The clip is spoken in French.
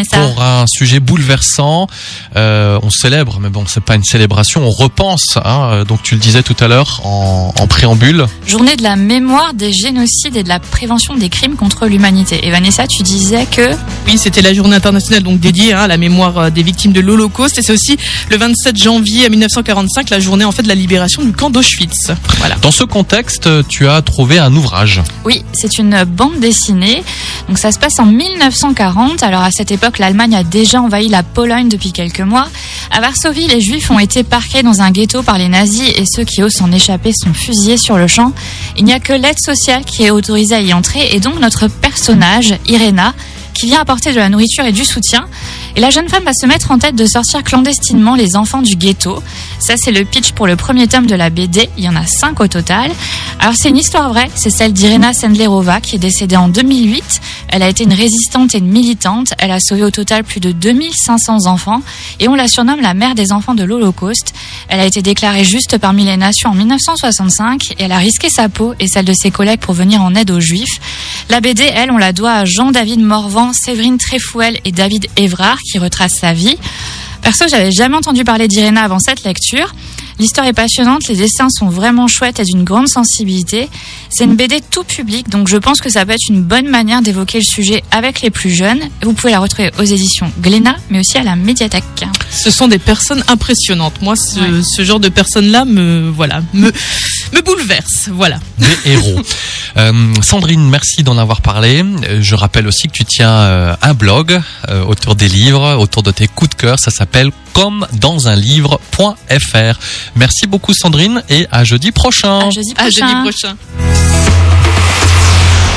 Vanessa. Pour un sujet bouleversant, euh, on célèbre, mais bon, c'est pas une célébration, on repense. Hein, euh, donc tu le disais tout à l'heure en, en préambule. Journée de la mémoire des génocides et de la prévention des crimes contre l'humanité. Et Vanessa, tu disais que Oui, c'était la journée internationale donc dédiée hein, à la mémoire euh, des victimes de l'Holocauste et c'est aussi le 27 janvier 1945 la journée en fait de la libération du camp d'Auschwitz. Voilà. Dans ce contexte, tu as trouvé un ouvrage. oui, c'est une bande dessinée. Donc ça se passe en 1940. Alors à cette époque, l'Allemagne a déjà envahi la Pologne depuis quelques mois. À Varsovie, les Juifs ont été parqués dans un ghetto par les nazis et ceux qui osent s'en échapper sont fusillés sur le champ. Il n'y a que l'aide sociale qui est autorisée à y entrer et donc notre personnage, Irena, qui vient apporter de la nourriture et du soutien. La jeune femme va se mettre en tête de sortir clandestinement les enfants du ghetto. Ça, c'est le pitch pour le premier tome de la BD. Il y en a cinq au total. Alors, c'est une histoire vraie. C'est celle d'Irena Sendlerova qui est décédée en 2008. Elle a été une résistante et une militante. Elle a sauvé au total plus de 2500 enfants et on la surnomme la mère des enfants de l'Holocauste. Elle a été déclarée juste parmi les nations en 1965 et elle a risqué sa peau et celle de ses collègues pour venir en aide aux juifs. La BD, elle, on la doit à Jean-David Morvan, Séverine Trefouel et David Évrard qui retracent sa vie. Perso, j'avais jamais entendu parler d'Irena avant cette lecture. L'histoire est passionnante, les dessins sont vraiment chouettes et d'une grande sensibilité. C'est une BD tout public, donc je pense que ça peut être une bonne manière d'évoquer le sujet avec les plus jeunes. Vous pouvez la retrouver aux éditions Glénat, mais aussi à la médiathèque. Ce sont des personnes impressionnantes. Moi, ce, Ouais. ce genre de personnes-là me voilà me me bouleverse. Voilà. des héros. Euh, Sandrine, merci d'en avoir parlé. Euh, Je rappelle aussi que tu tiens euh, un blog euh, autour des livres, autour de tes coups de cœur. Ça s'appelle comme dans un livre.fr. Merci beaucoup Sandrine et à jeudi prochain. À jeudi À prochain. jeudi prochain.